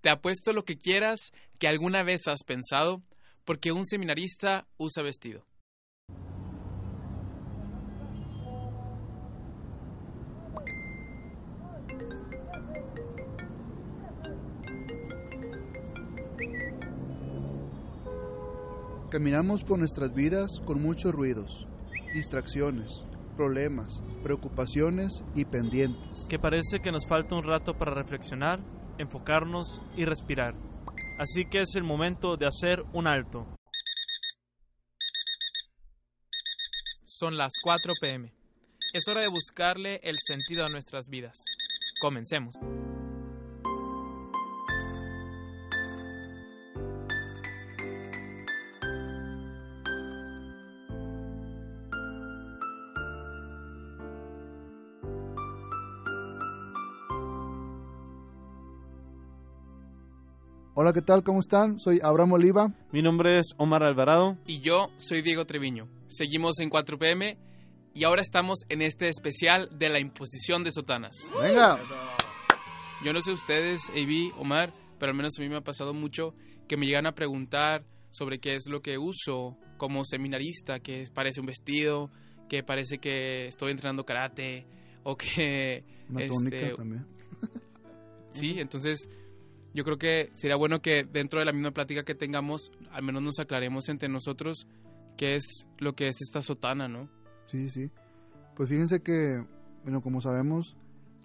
Te apuesto lo que quieras que alguna vez has pensado porque un seminarista usa vestido. Caminamos por nuestras vidas con muchos ruidos, distracciones, problemas, preocupaciones y pendientes. que parece que nos falta un rato para reflexionar, enfocarnos y respirar. Así que es el momento de hacer un alto. Son las 4 pm. Es hora de buscarle el sentido a nuestras vidas. Comencemos. Hola, ¿qué tal? ¿Cómo están? Soy Abraham Oliva. Mi nombre es Omar Alvarado. Y yo soy Diego Treviño. Seguimos en 4 pm y ahora estamos en este especial de la imposición de sotanas. Venga, Yo no sé ustedes, AB, Omar, pero al menos a mí me ha pasado mucho que me llegan a preguntar sobre qué es lo que uso como seminarista, que parece un vestido, que parece que estoy entrenando karate o que... una este, túnica también. Sí, entonces yo creo que sería bueno que dentro de la misma plática que tengamos, al menos nos aclaremos entre nosotros qué es lo que es esta sotana, ¿no? Sí, sí. Pues fíjense que, bueno, como sabemos,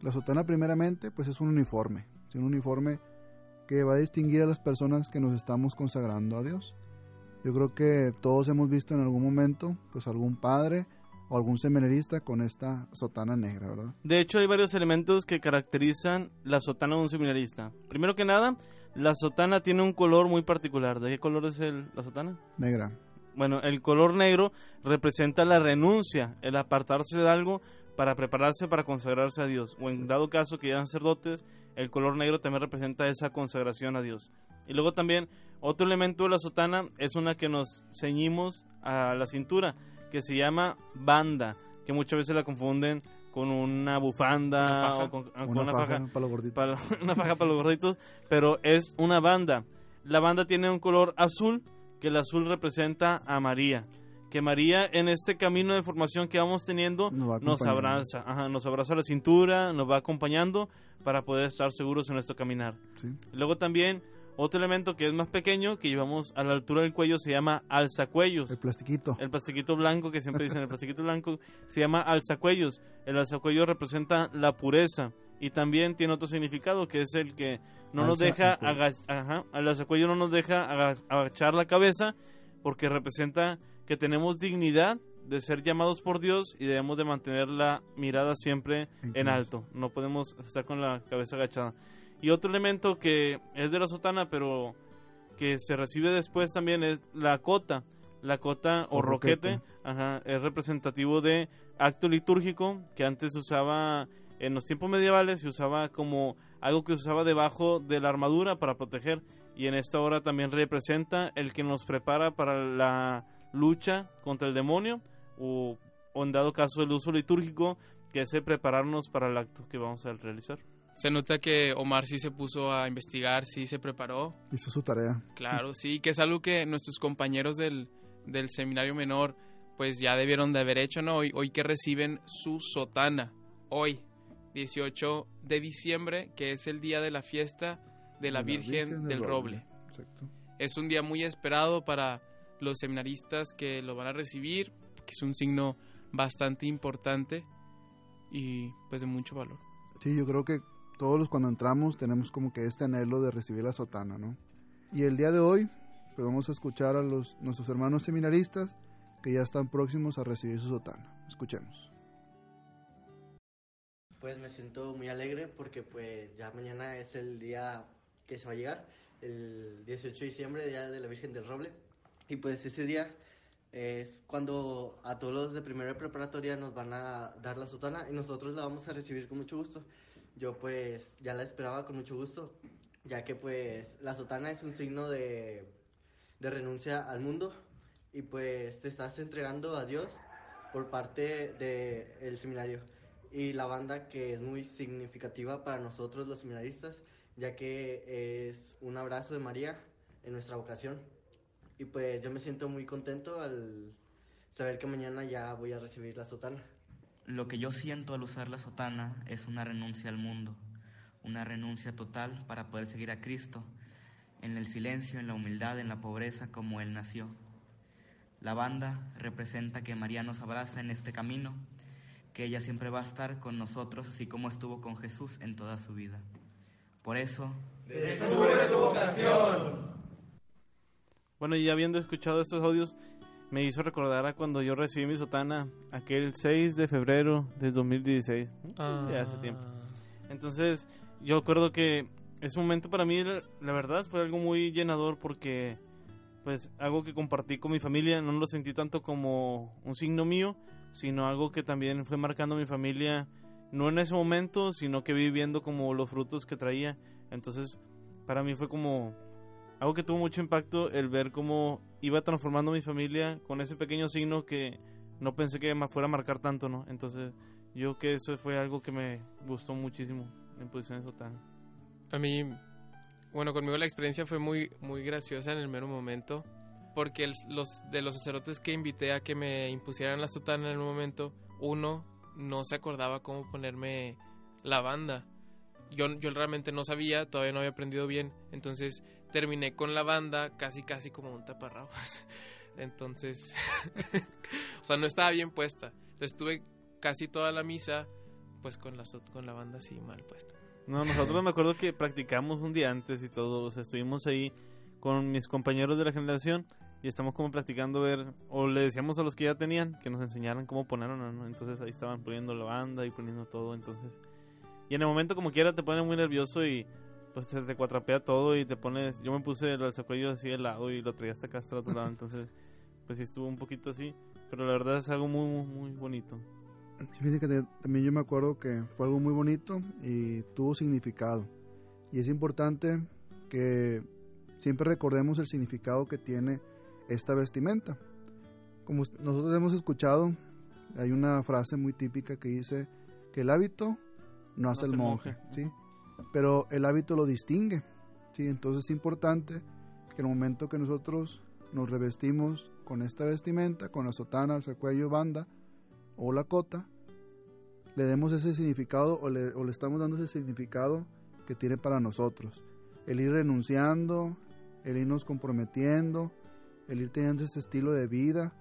la sotana primeramente, pues es un uniforme. Es un uniforme que va a distinguir a las personas que nos estamos consagrando a Dios. Yo creo que todos hemos visto en algún momento, pues algún padre o algún seminarista con esta sotana negra, ¿verdad? De hecho, hay varios elementos que caracterizan la sotana de un seminarista. Primero que nada, la sotana tiene un color muy particular. ¿De qué color es el- la sotana? Negra. Bueno, el color negro representa la renuncia, el apartarse de algo para prepararse para consagrarse a Dios. O en dado caso que ya sacerdotes, el color negro también representa esa consagración a Dios. Y luego también otro elemento de la sotana es una que nos ceñimos a la cintura, que se llama banda, que muchas veces la confunden con una bufanda Una o con, con Una, una faja, faja para los gorditos. para, una faja para los gorditos, pero es una banda. La banda tiene un color azul, que el azul representa a María. Que María en este camino de formación que vamos teniendo Nos va nos abraza, ajá, nos abraza la cintura, nos va acompañando para poder estar seguros en nuestro caminar. Sí. Luego también otro elemento que es más pequeño, que llevamos a la altura del cuello, se llama alzacuellos. El plastiquito. El plastiquito blanco, que siempre dicen el plastiquito blanco, se llama alzacuellos. El alzacuellos representa la pureza y también tiene otro significado, que es el que no nos deja ajá, el alzacuello no nos deja aga- agachar la cabeza, porque representa que tenemos dignidad de ser llamados por Dios y debemos de mantener la mirada siempre En alto. No podemos estar con la cabeza agachada. Y otro elemento que es de la sotana, pero que se recibe después también es la cota. La cota o, O roquete, roquete. ajá, es representativo de acto litúrgico que antes se usaba en los tiempos medievales, se usaba como algo que se usaba debajo de la armadura para proteger. Y en esta hora también representa el que nos prepara para la lucha contra el demonio o, o en dado caso el uso litúrgico que es el prepararnos para el acto que vamos a realizar. Se nota que Omar sí se puso a investigar, sí se preparó, Hizo su tarea. claro, sí, que es algo que nuestros compañeros del, del seminario menor pues ya debieron de haber hecho, ¿no? Hoy, hoy que reciben su sotana, hoy, 18 de diciembre, que es el día de la fiesta de la, Virgen, del Roble. Exacto. Es un día muy esperado para los seminaristas que lo van a recibir, que es un signo bastante importante y pues de mucho valor. Sí, yo creo que todos los cuando entramos tenemos como que este anhelo de recibir la sotana, ¿no? Y el día de hoy, pues vamos a escuchar a los, nuestros hermanos seminaristas que ya están próximos a recibir su sotana. Escuchemos. Pues me siento muy alegre porque pues ya mañana es el día que se va a llegar, el 18 de diciembre, Día de la Virgen del Roble. Y pues ese día es cuando a todos los de primera preparatoria nos van a dar la sotana y nosotros la vamos a recibir con mucho gusto. Yo pues ya la esperaba con mucho gusto, ya que pues la sotana es un signo de, de renuncia al mundo y pues te estás entregando a Dios por parte del seminario y la banda que es muy significativa para nosotros los seminaristas, ya que es un abrazo de María en nuestra vocación. Y pues yo me siento muy contento al saber que mañana ya voy a recibir la sotana. Lo que yo siento al usar la sotana es una renuncia al mundo, una renuncia total para poder seguir a Cristo, en el silencio, en la humildad, en la pobreza como Él nació. La banda representa que María nos abraza en este camino, que ella siempre va a estar con nosotros, así como estuvo con Jesús en toda su vida. Por eso... ¡Descubre tu vocación! Bueno, y habiendo escuchado estos audios, me hizo recordar a cuando yo recibí mi sotana, aquel 6 de febrero de 2016, ya hace tiempo. Entonces, yo recuerdo que ese momento para mí, la verdad, fue algo muy llenador porque pues algo que compartí con mi familia, no lo sentí tanto como un signo mío, sino algo que también fue marcando mi familia, no en ese momento, sino que vi viendo como los frutos que traía. Entonces, para mí fue como algo que tuvo mucho impacto el ver cómo iba transformando mi familia con ese pequeño signo que no pensé que me fuera a marcar tanto, ¿no? Entonces, yo que eso fue algo que me gustó muchísimo en posiciones total. A mí bueno, conmigo la experiencia fue muy, muy graciosa en el mero momento, porque los, de los sacerdotes que invité a que me impusieran la sotana en el momento, uno no se acordaba cómo ponerme la banda. Yo, yo realmente no sabía, todavía no había aprendido bien, entonces terminé con la banda casi casi como un taparrabos. Entonces, o sea, no estaba bien puesta. Entonces estuve casi toda la misa pues con la, con la banda así mal puesta. No, nosotros me acuerdo que practicamos un día antes y todo, o sea, estuvimos ahí con mis compañeros de la generación y estamos como practicando ver, o le decíamos a los que ya tenían que nos enseñaran cómo ponerlo, ¿no? Entonces ahí estaban poniendo la banda y poniendo todo, entonces... Y en el momento como quiera te pone muy nervioso y pues te, te cuatrapea todo y te pones... Yo me puse el sacuello así de lado y lo traía hasta acá hasta el otro lado, entonces pues sí estuvo un poquito así, pero la verdad es algo muy, muy, muy bonito. Fíjense que también yo me acuerdo que fue algo muy bonito y tuvo significado. Y es importante que siempre recordemos el significado que tiene esta vestimenta. Como nosotros hemos escuchado, hay una frase muy típica que dice que el hábito no hace el monje, ¿sí? Pero el hábito lo distingue, ¿sí? Entonces es importante que el momento que nosotros nos revestimos con esta vestimenta, con la sotana, el cuello, banda, o la cota, le demos ese significado o le, o le estamos dando ese significado que tiene para nosotros. El ir renunciando, el irnos comprometiendo, el ir teniendo ese estilo de vida,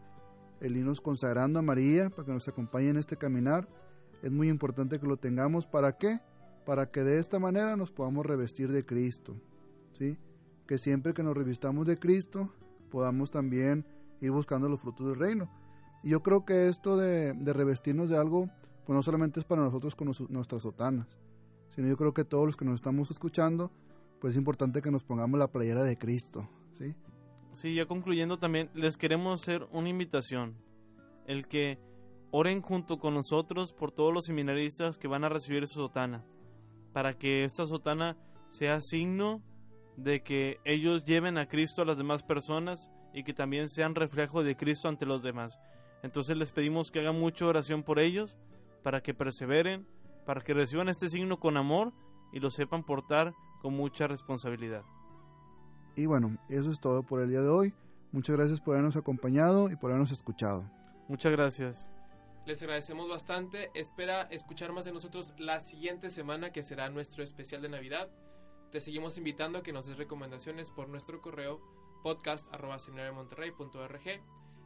el irnos consagrando a María para que nos acompañe en este caminar. Es muy importante que lo tengamos. ¿Para qué? Para que de esta manera nos podamos revestir de Cristo. ¿sí? Que siempre que nos revistamos de Cristo podamos también ir buscando los frutos del reino. Y yo creo que esto de, revestirnos de algo, pues no solamente es para nosotros con nuestras sotanas, sino yo creo que todos los que nos estamos escuchando, pues es importante que nos pongamos la playera de Cristo, ¿sí? Sí, ya concluyendo también, les queremos hacer una invitación, el que oren junto con nosotros por todos los seminaristas que van a recibir su sotana, para que esta sotana sea signo de que ellos lleven a Cristo a las demás personas y que también sean reflejo de Cristo ante los demás. Entonces les pedimos que hagan mucha oración por ellos, para que perseveren, para que reciban este signo con amor y lo sepan portar con mucha responsabilidad. Y bueno, eso es todo por el día de hoy. Muchas gracias por habernos acompañado y por habernos escuchado. Muchas gracias. Les agradecemos bastante. Espera escuchar más de nosotros la siguiente semana que será nuestro especial de Navidad. Te seguimos invitando a que nos des recomendaciones por nuestro correo podcast.seminariomonterrey.org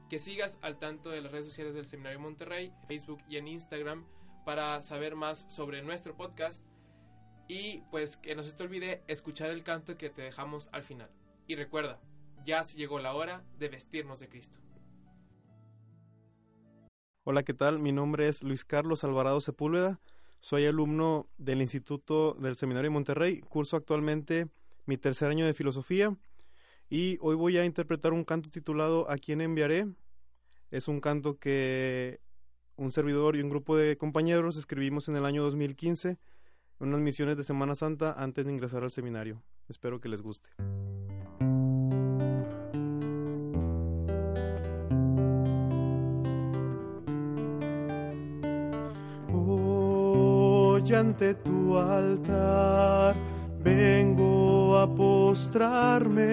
que sigas al tanto de las redes sociales del Seminario Monterrey, Facebook y en Instagram para saber más sobre nuestro podcast y pues que no se te olvide escuchar el canto que te dejamos al final. Y recuerda, ya se llegó la hora de vestirnos de Cristo. Hola, ¿qué tal? Mi nombre es Luis Carlos Alvarado Sepúlveda. Soy alumno del Instituto del Seminario Monterrey. Curso actualmente mi tercer año de filosofía y hoy voy a interpretar un canto titulado ¿A quién enviaré? Es un canto que un servidor y un grupo de compañeros escribimos en el año 2015 en unas misiones de Semana Santa antes de ingresar al seminario. Espero que les guste. Hoy ante tu altar vengo a postrarme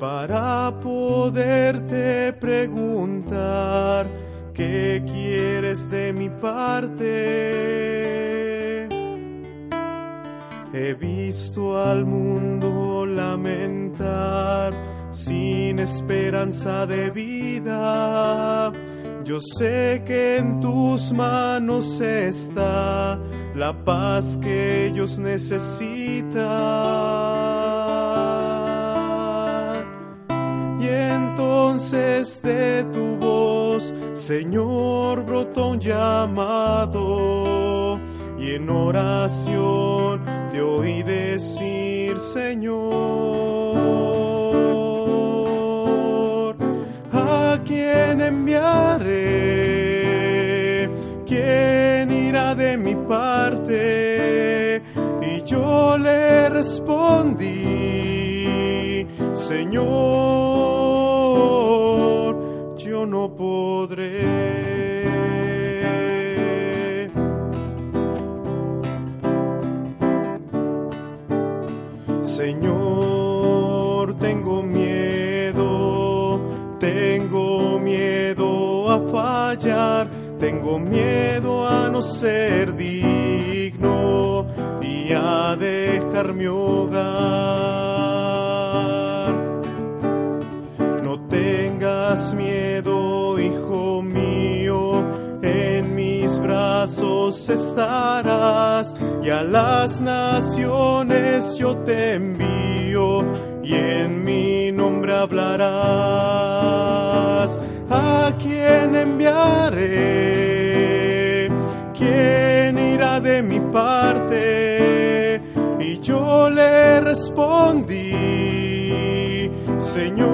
para poderte preguntar qué quieres de mi parte. He visto al mundo lamentar sin esperanza de vida. Yo sé que en tus manos está la paz que ellos necesitan. Y entonces de tu voz, Señor, brotó un llamado. Y en oración te oí decir, Señor, Y yo le respondí, Señor, yo no podré. Señor, tengo miedo, tengo miedo a fallar, tengo miedo a no ser digno y a dejar mi hogar. No tengas miedo, hijo mío, en mis brazos estarás y a las naciones yo te envío y en mi nombre hablarás. ¿A quién enviaré? ¿Quién irá de mi parte? Y yo le respondí, Señor,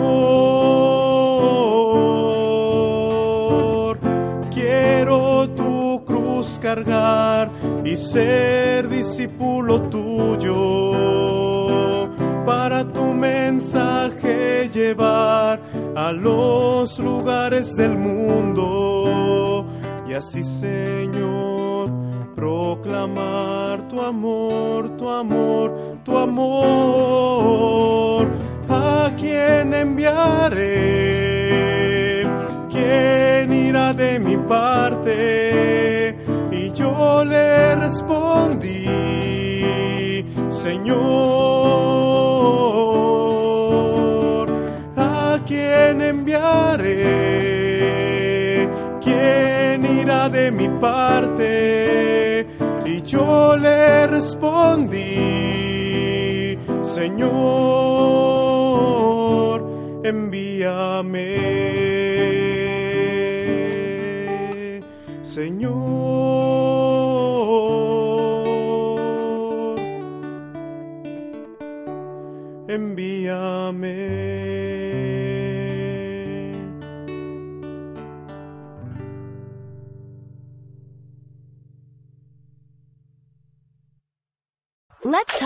quiero tu cruz cargar y ser discípulo tuyo para tu mensaje llevar a los lugares del mundo y así Señor proclamar tu amor, tu amor, tu amor. ¿A quién enviaré? ¿Quién irá de mi parte? Y yo le respondí, Señor, enviaré? ¿Quién irá de mi parte? Y yo le respondí, Señor, envíame. Señor, envíame.